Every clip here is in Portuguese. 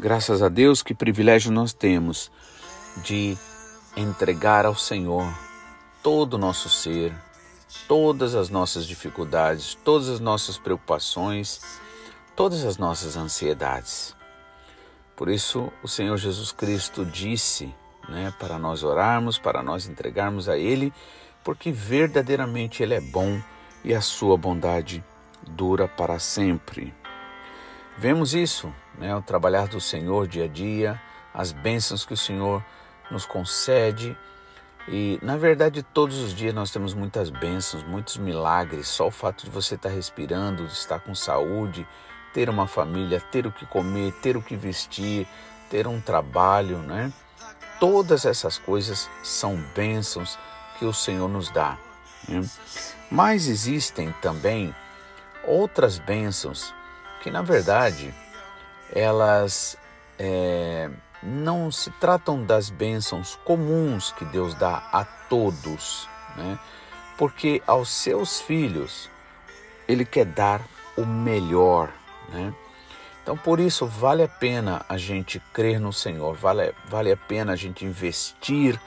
Graças a Deus, que privilégio nós temos de entregar ao Senhor todo o nosso ser, todas as nossas dificuldades, todas as nossas preocupações, todas as nossas ansiedades. Por isso, o Senhor Jesus Cristo disse, né, para nós orarmos, para nós entregarmos a Ele, porque verdadeiramente Ele é bom e a sua bondade dura para sempre. Vemos isso, né, o trabalhar do Senhor dia a dia, as bênçãos que o Senhor nos concede. E, na verdade, todos os dias nós temos muitas bênçãos, muitos milagres. Só o fato de você estar respirando, de estar com saúde, ter uma família, ter o que comer, ter o que vestir, ter um trabalho, né? Todas essas coisas são bênçãos que o Senhor nos dá. Né? Mas existem também outras bênçãos que na verdade elas é, não se tratam das bênçãos comuns que Deus dá a todos, né? porque aos seus filhos Ele quer dar o melhor. Né? Então, por isso, vale a pena a gente crer no Senhor, vale, vale a pena a gente investir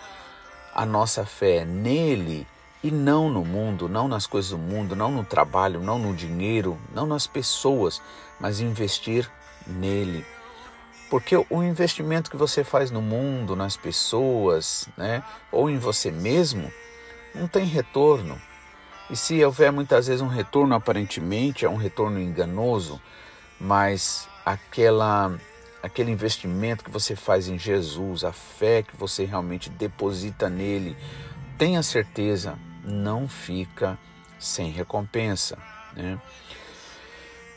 a nossa fé nele e não no mundo, não nas coisas do mundo, não no trabalho, não no dinheiro, não nas pessoas, mas investir nele. Porque o investimento que você faz no mundo, nas pessoas, né, ou em você mesmo, não tem retorno. E se houver muitas vezes um retorno, aparentemente é um retorno enganoso, mas aquela aquele investimento que você faz em Jesus, a fé que você realmente deposita nele, tenha certeza, não fica sem recompensa. Né?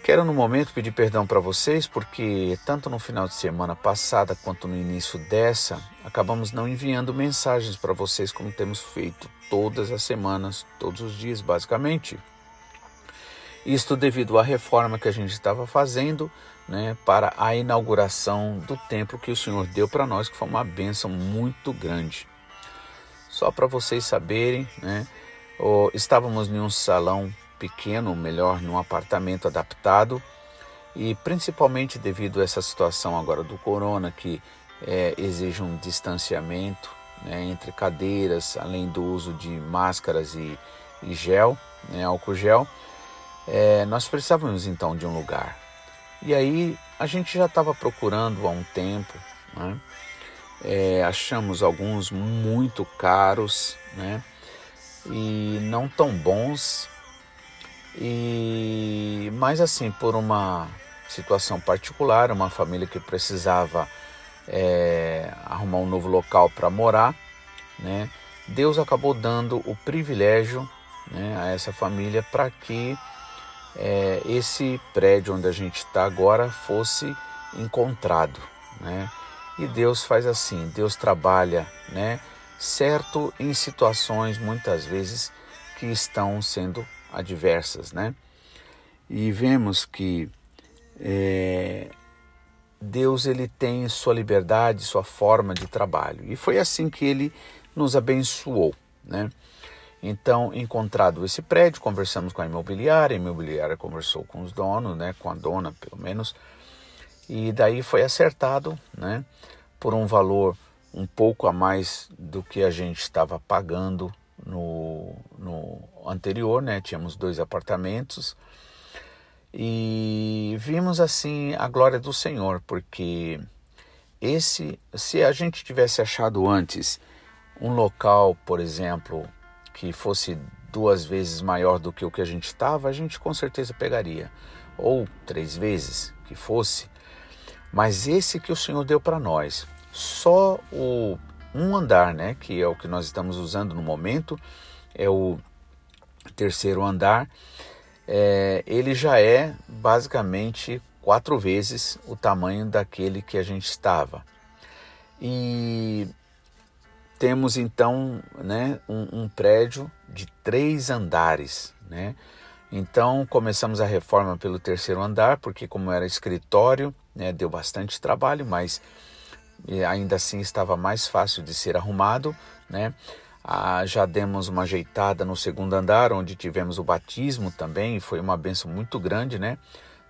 Quero no momento pedir perdão para vocês porque tanto no final de semana passada quanto no início dessa, acabamos não enviando mensagens para vocês como temos feito todas as semanas, todos os dias basicamente. Isto devido à reforma que a gente estava fazendo né, para a inauguração do templo que o Senhor deu para nós, que foi uma bênção muito grande. Só para vocês saberem, né, estávamos em um salão pequeno, melhor, num apartamento adaptado, e principalmente devido a essa situação agora do corona, que é, exige um distanciamento né, entre cadeiras, além do uso de máscaras e, e gel, né, álcool gel, é, nós precisávamos então de um lugar. E aí a gente já estava procurando há um tempo, né? É, achamos alguns muito caros, né? E não tão bons. E mas assim por uma situação particular, uma família que precisava é, arrumar um novo local para morar, né? Deus acabou dando o privilégio né, a essa família para que é, esse prédio onde a gente está agora fosse encontrado, né? E Deus faz assim, Deus trabalha, né? Certo em situações muitas vezes que estão sendo adversas, né? E vemos que é, Deus ele tem sua liberdade, sua forma de trabalho. E foi assim que ele nos abençoou, né? Então, encontrado esse prédio, conversamos com a imobiliária, a imobiliária conversou com os donos, né, com a dona pelo menos, e daí foi acertado, né, por um valor um pouco a mais do que a gente estava pagando no, no anterior, né, tínhamos dois apartamentos, e vimos assim a glória do Senhor, porque esse, se a gente tivesse achado antes um local, por exemplo, que fosse duas vezes maior do que o que a gente estava, a gente com certeza pegaria. Ou três vezes que fosse. Mas esse que o Senhor deu para nós, só o um andar, né, que é o que nós estamos usando no momento, é o terceiro andar, é, ele já é basicamente quatro vezes o tamanho daquele que a gente estava. E temos então né, um, um prédio de três andares. Né? Então começamos a reforma pelo terceiro andar, porque como era escritório, né, deu bastante trabalho, mas ainda assim estava mais fácil de ser arrumado. Né? Ah, já demos uma ajeitada no segundo andar, onde tivemos o batismo também, foi uma benção muito grande, né?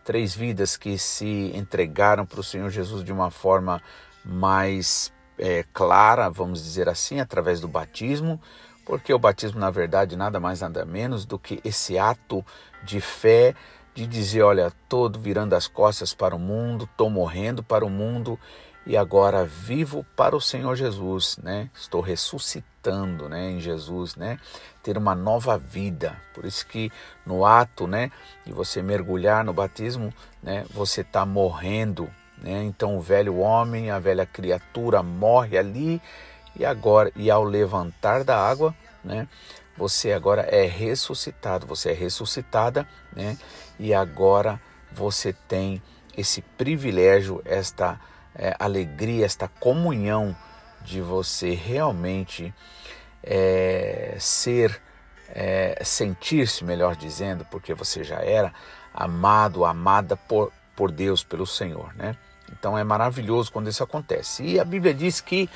três vidas que se entregaram para o Senhor Jesus de uma forma mais é, clara, vamos dizer assim, através do batismo, porque o batismo, na verdade, nada mais nada menos do que esse ato de fé, de dizer: olha, todo virando as costas para o mundo, estou morrendo para o mundo e agora vivo para o Senhor Jesus, né? Estou ressuscitando, né, em Jesus, né? Ter uma nova vida. Por isso que no ato, né, de você mergulhar no batismo, né, você está morrendo, né? Então o velho homem, a velha criatura morre ali e agora e ao levantar da água, né, você agora é ressuscitado, você é ressuscitada, né? E agora você tem esse privilégio, esta é, alegria, esta comunhão de você realmente é, ser, é, sentir-se, melhor dizendo, porque você já era amado, amada por, por Deus, pelo Senhor, né? Então é maravilhoso quando isso acontece. E a Bíblia diz que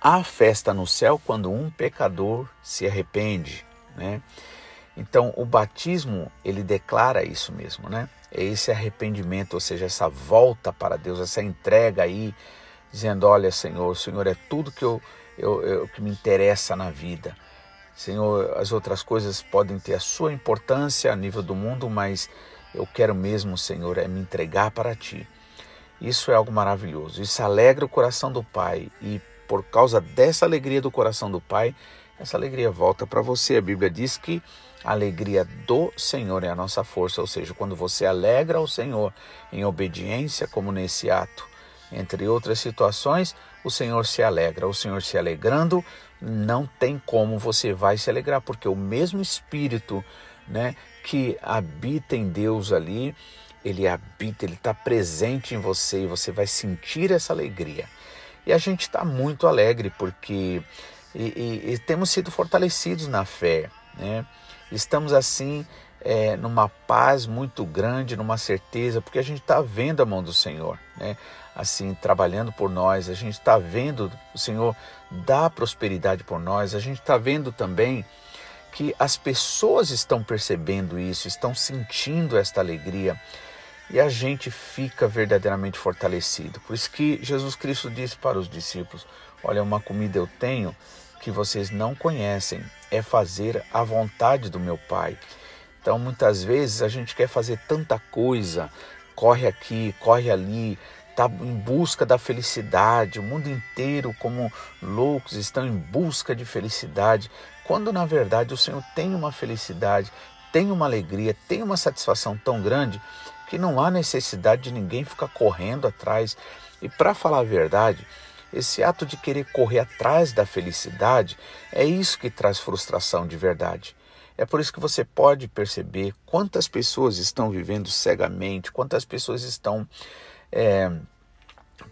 há festa no céu quando um pecador se arrepende, né? Então o batismo ele declara isso mesmo, né? é esse arrependimento, ou seja, essa volta para Deus, essa entrega aí, dizendo: Olha, Senhor, o Senhor é tudo que, eu, eu, eu, que me interessa na vida. Senhor, as outras coisas podem ter a sua importância a nível do mundo, mas eu quero mesmo, Senhor, é me entregar para Ti. Isso é algo maravilhoso. Isso alegra o coração do Pai e por causa dessa alegria do coração do Pai, essa alegria volta para você. A Bíblia diz que a alegria do Senhor é a nossa força, ou seja, quando você alegra o Senhor em obediência, como nesse ato, entre outras situações, o Senhor se alegra. O Senhor se alegrando, não tem como você vai se alegrar, porque o mesmo Espírito né, que habita em Deus ali, ele habita, ele está presente em você e você vai sentir essa alegria. E a gente está muito alegre porque e, e, e temos sido fortalecidos na fé. Né? Estamos assim é, numa paz muito grande, numa certeza, porque a gente está vendo a mão do Senhor, né? Assim, trabalhando por nós, a gente está vendo o Senhor dar prosperidade por nós, a gente está vendo também que as pessoas estão percebendo isso, estão sentindo esta alegria e a gente fica verdadeiramente fortalecido. Por isso que Jesus Cristo disse para os discípulos: Olha, uma comida eu tenho que vocês não conhecem, é fazer a vontade do meu Pai. Então, muitas vezes a gente quer fazer tanta coisa, corre aqui, corre ali, está em busca da felicidade, o mundo inteiro, como loucos, estão em busca de felicidade, quando na verdade o Senhor tem uma felicidade, tem uma alegria, tem uma satisfação tão grande que não há necessidade de ninguém ficar correndo atrás. E para falar a verdade, esse ato de querer correr atrás da felicidade é isso que traz frustração de verdade. É por isso que você pode perceber quantas pessoas estão vivendo cegamente, quantas pessoas estão é,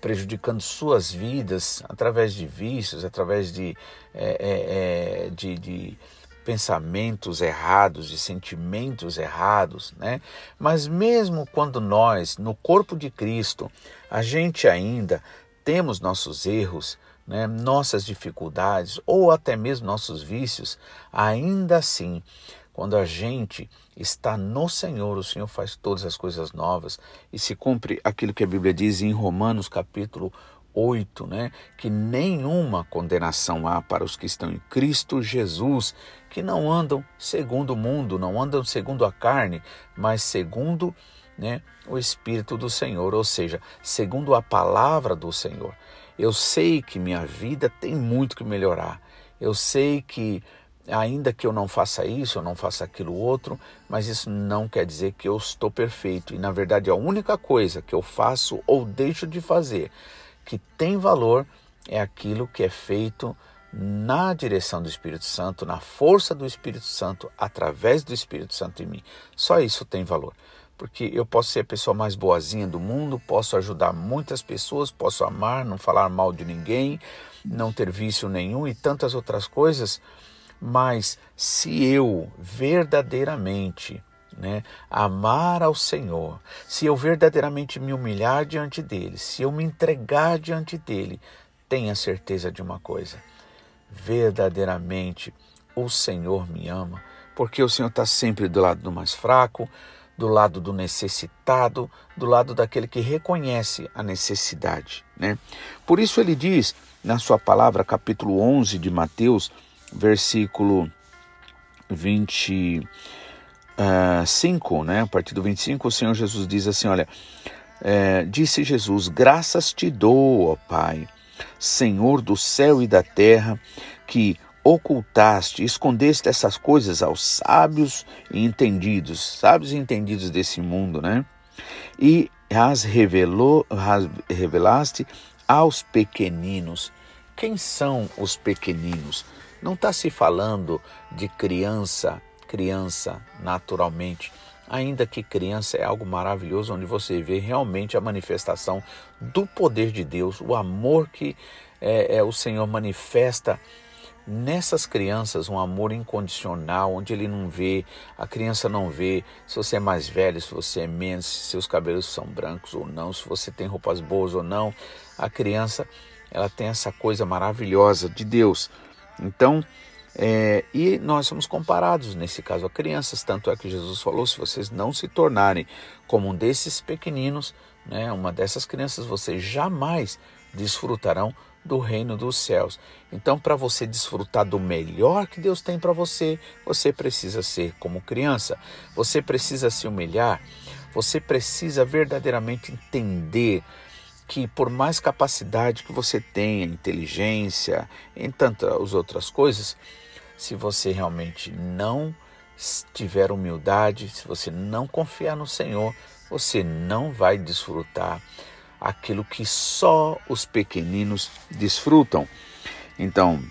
prejudicando suas vidas através de vícios, através de, é, é, é de, de pensamentos errados, de sentimentos errados, né? Mas mesmo quando nós, no corpo de Cristo, a gente ainda temos nossos erros, né, nossas dificuldades ou até mesmo nossos vícios, ainda assim, quando a gente está no Senhor, o Senhor faz todas as coisas novas e se cumpre aquilo que a Bíblia diz em Romanos capítulo 8, né? Que nenhuma condenação há para os que estão em Cristo Jesus, que não andam segundo o mundo, não andam segundo a carne, mas segundo né, o Espírito do Senhor, ou seja, segundo a palavra do Senhor. Eu sei que minha vida tem muito que melhorar. Eu sei que, ainda que eu não faça isso, eu não faça aquilo outro, mas isso não quer dizer que eu estou perfeito. E na verdade, a única coisa que eu faço ou deixo de fazer que tem valor é aquilo que é feito na direção do Espírito Santo, na força do Espírito Santo, através do Espírito Santo em mim. Só isso tem valor porque eu posso ser a pessoa mais boazinha do mundo, posso ajudar muitas pessoas, posso amar, não falar mal de ninguém, não ter vício nenhum e tantas outras coisas, mas se eu verdadeiramente né, amar ao Senhor, se eu verdadeiramente me humilhar diante dele, se eu me entregar diante dele, tenha certeza de uma coisa: verdadeiramente o Senhor me ama, porque o Senhor está sempre do lado do mais fraco, do lado do necessitado, do lado daquele que reconhece a necessidade. Né? Por isso ele diz na sua palavra, capítulo 11 de Mateus, versículo 25, uh, né? a partir do 25, o Senhor Jesus diz assim: Olha, é, disse Jesus: Graças te dou, ó Pai, Senhor do céu e da terra, que ocultaste, escondeste essas coisas aos sábios e entendidos, sábios e entendidos desse mundo, né? E as revelou, as revelaste aos pequeninos. Quem são os pequeninos? Não está se falando de criança, criança naturalmente, ainda que criança é algo maravilhoso, onde você vê realmente a manifestação do poder de Deus, o amor que é, é, o Senhor manifesta nessas crianças um amor incondicional, onde ele não vê, a criança não vê se você é mais velho, se você é menos, se seus cabelos são brancos ou não, se você tem roupas boas ou não. A criança, ela tem essa coisa maravilhosa de Deus. Então, é, e nós somos comparados, nesse caso, a crianças. Tanto é que Jesus falou: se vocês não se tornarem como um desses pequeninos, né, uma dessas crianças, vocês jamais desfrutarão do reino dos céus. Então, para você desfrutar do melhor que Deus tem para você, você precisa ser como criança, você precisa se humilhar, você precisa verdadeiramente entender que por mais capacidade que você tenha, inteligência, em tantas outras coisas, se você realmente não tiver humildade, se você não confiar no Senhor, você não vai desfrutar aquilo que só os pequeninos desfrutam. Então,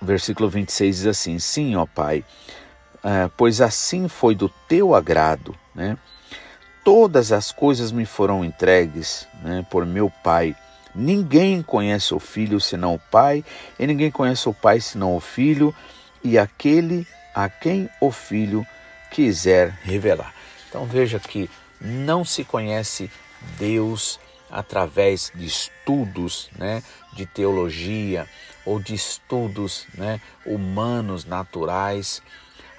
versículo 26 diz assim: Sim, ó Pai, é, pois assim foi do teu agrado, né? Todas as coisas me foram entregues né, por meu Pai. Ninguém conhece o Filho senão o Pai, e ninguém conhece o Pai senão o Filho, e aquele a quem o Filho quiser revelar. Então veja que não se conhece Deus através de estudos né, de teologia ou de estudos né, humanos, naturais,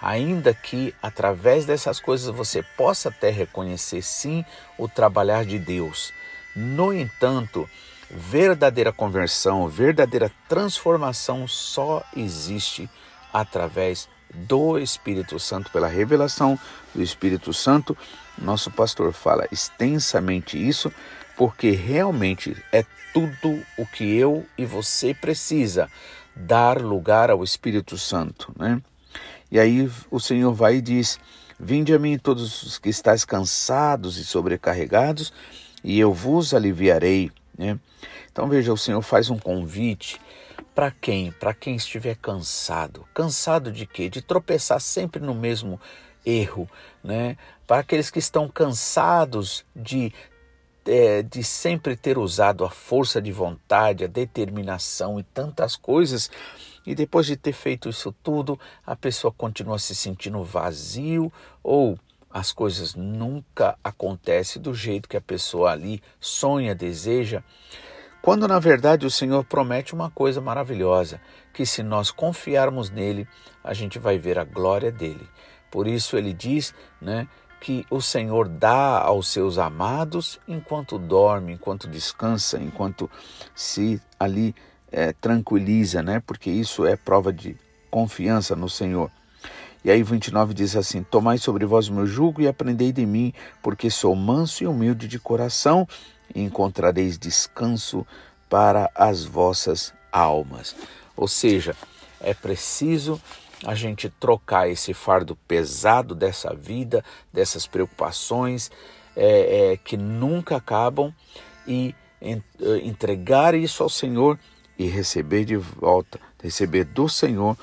ainda que através dessas coisas você possa até reconhecer sim o trabalhar de Deus. No entanto, verdadeira conversão, verdadeira transformação só existe através do Espírito Santo, pela revelação do Espírito Santo. Nosso pastor fala extensamente isso porque realmente é tudo o que eu e você precisa dar lugar ao Espírito Santo, né? E aí o Senhor vai e diz: Vinde a mim todos os que estáis cansados e sobrecarregados, e eu vos aliviarei, né? Então veja, o Senhor faz um convite para quem? Para quem estiver cansado. Cansado de quê? De tropeçar sempre no mesmo erro, né? Para aqueles que estão cansados de é, de sempre ter usado a força de vontade, a determinação e tantas coisas, e depois de ter feito isso tudo, a pessoa continua se sentindo vazio ou as coisas nunca acontecem do jeito que a pessoa ali sonha, deseja, quando na verdade o Senhor promete uma coisa maravilhosa, que se nós confiarmos nele, a gente vai ver a glória dele. Por isso ele diz, né, que o Senhor dá aos seus amados enquanto dorme, enquanto descansa, enquanto se ali é, tranquiliza, né? Porque isso é prova de confiança no Senhor. E aí 29 diz assim: Tomai sobre vós o meu jugo e aprendei de mim, porque sou manso e humilde de coração, e encontrareis descanso para as vossas almas. Ou seja, é preciso a gente trocar esse fardo pesado dessa vida, dessas preocupações é, é, que nunca acabam e en, eh, entregar isso ao Senhor e receber de volta, receber do Senhor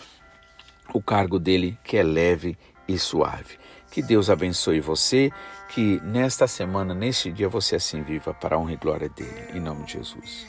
o cargo dele que é leve e suave. Que Deus abençoe você, que nesta semana, neste dia, você assim viva para a honra e glória dele. Em nome de Jesus.